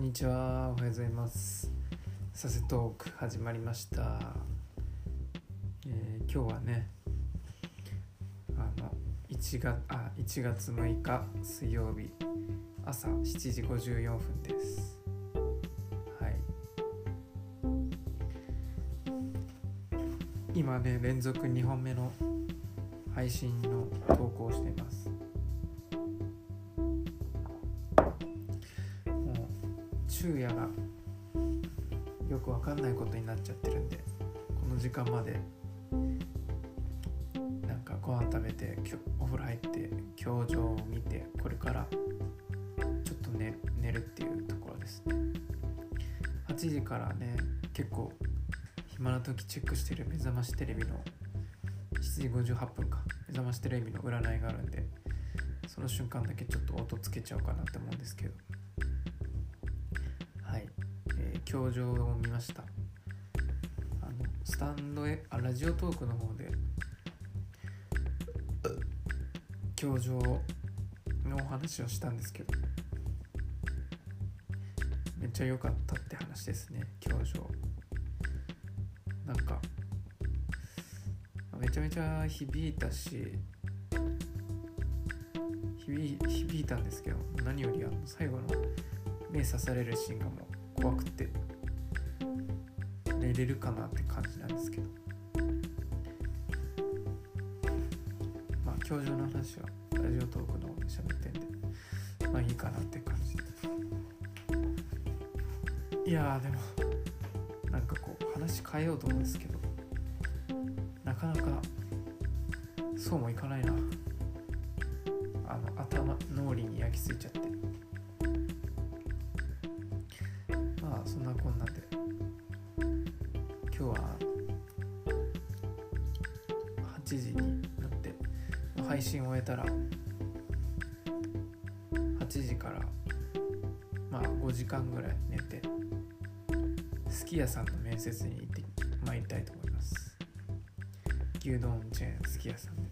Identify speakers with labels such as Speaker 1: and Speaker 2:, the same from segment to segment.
Speaker 1: んにちは。おはようございます。させトーク始まりました、えー今日はねあの1月あ1月6日水曜日朝7時54分です。はい。今ね連続2本目の配信の投稿をしています。昼夜がよくわかんないことになっちゃってるんでこの時間まで。なんかご飯食べてお風呂入って教場を見てこれからちょっと寝寝るっていうところですね。8時からね結構暇な時チェックしてる目覚ましテレビの7時58分か目覚ましテレビの占いがあるんでその瞬間だけちょっと音つけちゃおうかなって思うんですけど、教場を見ました。あのスタンドへあラジオトークの方で教場のお話をしたんですけどめっちゃ良かったって話ですね教場。なんかめちゃめちゃ響いたし響いたんですけど何よりあの最後の目刺されるシーンがもう怖くて。寝れるかなって感じなんですけど。まあ教授の話はラジオトークの方で喋ってんでまあいいかなって感じでいやでもなんかこう話変えようと思うんですけどなかなかそうもいかないな。あの頭脳裏に焼き付いちゃって。8時になって配信を終えたら8時からまあ5時間ぐらい寝てすき家さんの面接に行ってまいりたいと思います。牛丼チェーンすき家さんで。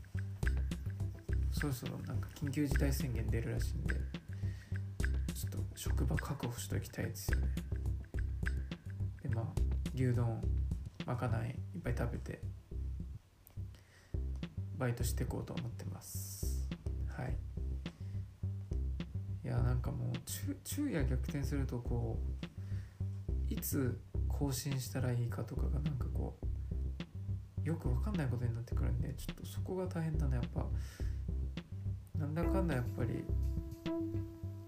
Speaker 1: そろそろなんか緊急事態宣言出るらしいんでちょっと職場確保しておきたいですよね。でまあ牛丼まかないいっぱい食べてバイトしていこうと思ってます。はい。いやなんかもう昼夜逆転するとこういつ更新したらいいかとかがなんかこうよくわかんないことになってくるんでちょっとそこが大変だなやっぱなんだかんだやっぱり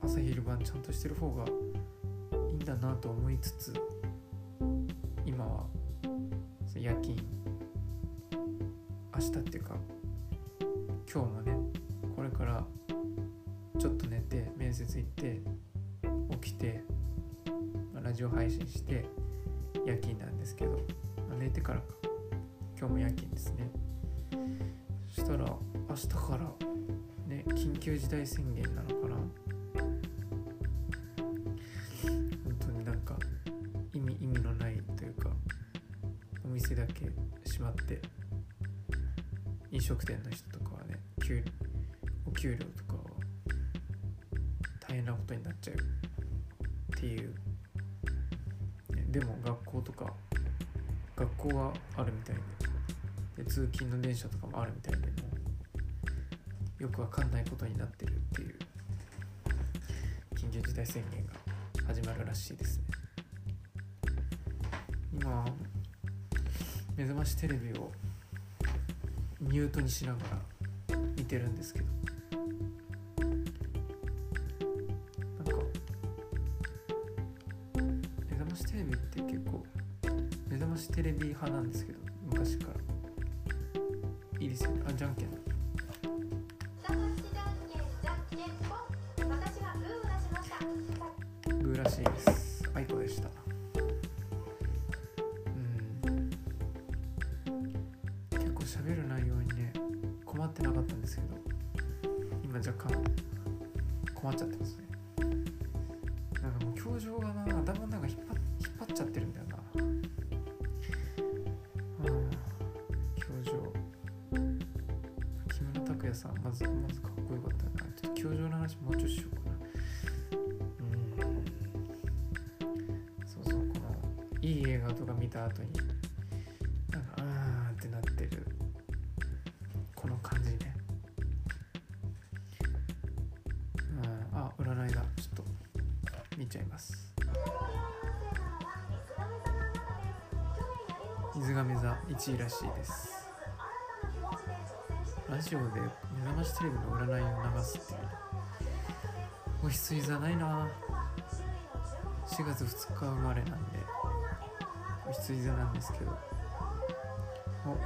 Speaker 1: 朝昼晩ちゃんとしてる方がいいんだなと思いつつ今は夜勤明日っていうか今日もねこれからちょっと寝て面接行って起きてラジオ配信して夜勤なんですけど、まあ寝てからか。今日も夜勤ですね。そしたら明日からね緊急事態宣言なのかな。本当になんか意味意味のないというかお店だけ閉まって飲食店の人とか給お給料とか大変なことになっちゃうっていう、でも学校とか学校はあるみたいで。で通勤の電車とかもあるみたいでもよくわかんないことになってるっていう。緊急事態宣言が始まるらしいですね。今目覚ましテレビをミュートにしながら見てるんですけど。なんか目覚ましテレビって結構目覚ましテレビ派なんですけど昔から。いいですよね。あじゃんけん
Speaker 2: グー
Speaker 1: らしいです。あいこでしたってなかったんですけど今若干困っちゃってますね。なんかもう表情がな頭の中引っ張っ引っ張っちゃってるんだよな。さんまずまずかっこよかったな。ちょっと表情の話もうちょっとしようかな。うん。そうそうこのいい映画とか見た後に水亀座1位らしいですラジオで目覚ましテレビの占いを流すっていうお羊座ないな。4月2日生まれなんでお羊座なんですけど。お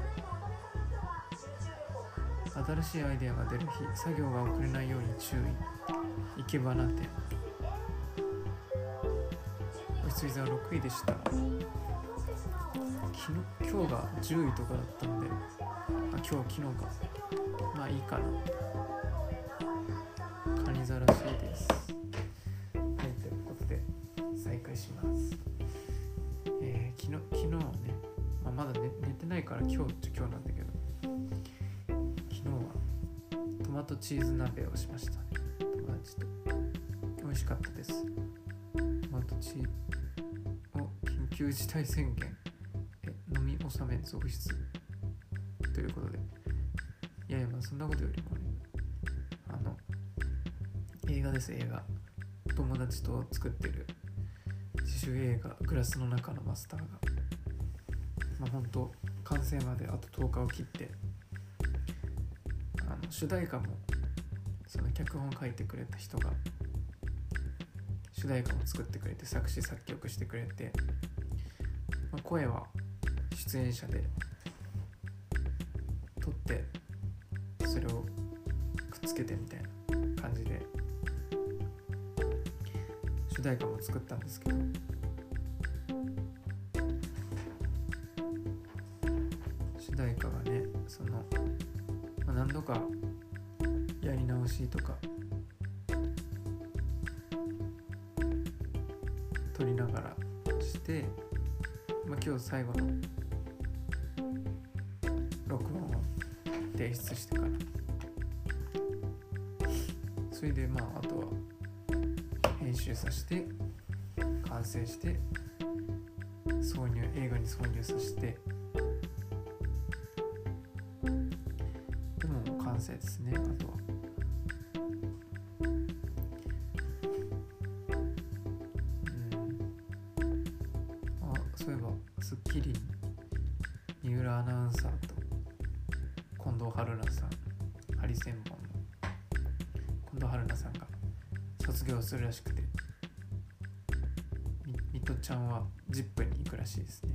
Speaker 1: 新しいアイデアが出る日作業が遅れないように注意。生け花店お羊座6位でした。昨日今日が10位とかだったんであ今日昨日か。まあいいかな。カニ座らしいです。はいということで再開します。えー、昨日昨日ね、まあ、まだ寝寝てないから今日っちゃ今日なんだけど昨日はトマトチーズ鍋をしましたね。友達と美味しかったです。トマトチーズを緊急事態宣言。飲み納め続出ということで。いやいやまあそんなことよりもねあの映画です映画。友達と作ってる自主映画「グラスの中のマスターが」まあ本当完成まであと10日を切って。あの主題歌もその脚本書いてくれた人が主題歌も作ってくれて作詞作曲してくれて、まあ、声は出演者で撮ってそれをくっつけてみたいな感じで主題歌も作ったんですけど主題歌がねその、まあ、何度かやり直しとか撮りながらして、まあ、今日最後の提出してから。それでまああとは編集させて完成して挿入映画に挿入させて。でももう完成ですねあとは。うん。あそういえば『スッキリ』に三浦アナウンサーと近藤春菜さんハリセンボンの近藤春菜さんが卒業するらしくてみみとちゃんは ZIP に行くらしいですね。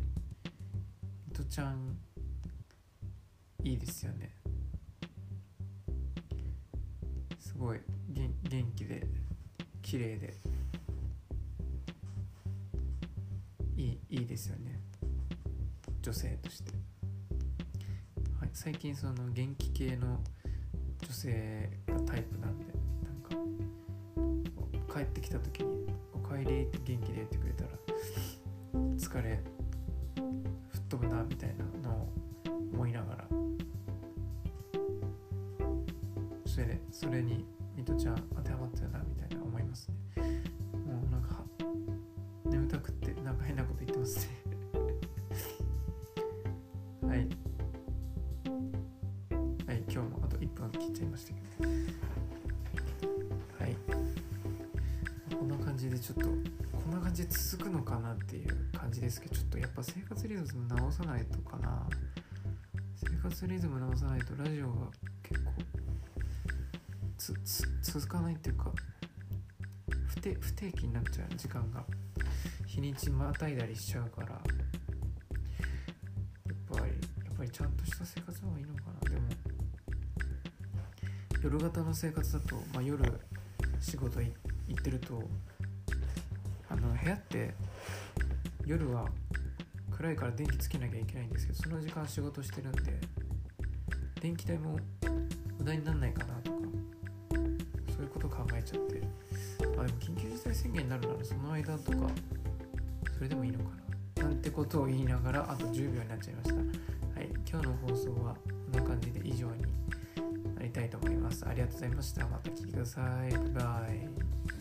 Speaker 1: みとちゃんいいですよね。すごい元気で綺麗でいいいいですよね。女性として、最近その元気系の女性がタイプなんでなんか帰ってきた時に「おかえり」って元気で言ってくれたら疲れ吹っ飛ぶなみたいなのを思いながらそれでそれにミトちゃん当てはまったよなみたいな思いますね。もうなんか眠たくってなんか変なこと言ってますね。したけどはい。こんな感じでちょっとこんな感じで続くのかなっていう感じですけどちょっとやっぱ生活リズム直さないとかな生活リズム直さないとラジオが結構つつ続かないっていうか不定不定期になっちゃう時間が日にちまたいだりしちゃう。からやっぱりやっぱりちゃんとした生活の方がいいのかな。夜型の生活だと、まあ、夜仕事行ってるとあの部屋って夜は暗いから電気つけなきゃいけないんですけどその時間仕事してるんで電気代も無駄にならないかなとかそういうこと考えちゃって。あでも緊急事態宣言になるならその間とかそれでもいいのかな。なんてことを言いながらあと10秒になっちゃいました。はい今日の放送はこんな感じで以上に。なりたいと思いますありがとうございましたまた聞いてくださいバイバイ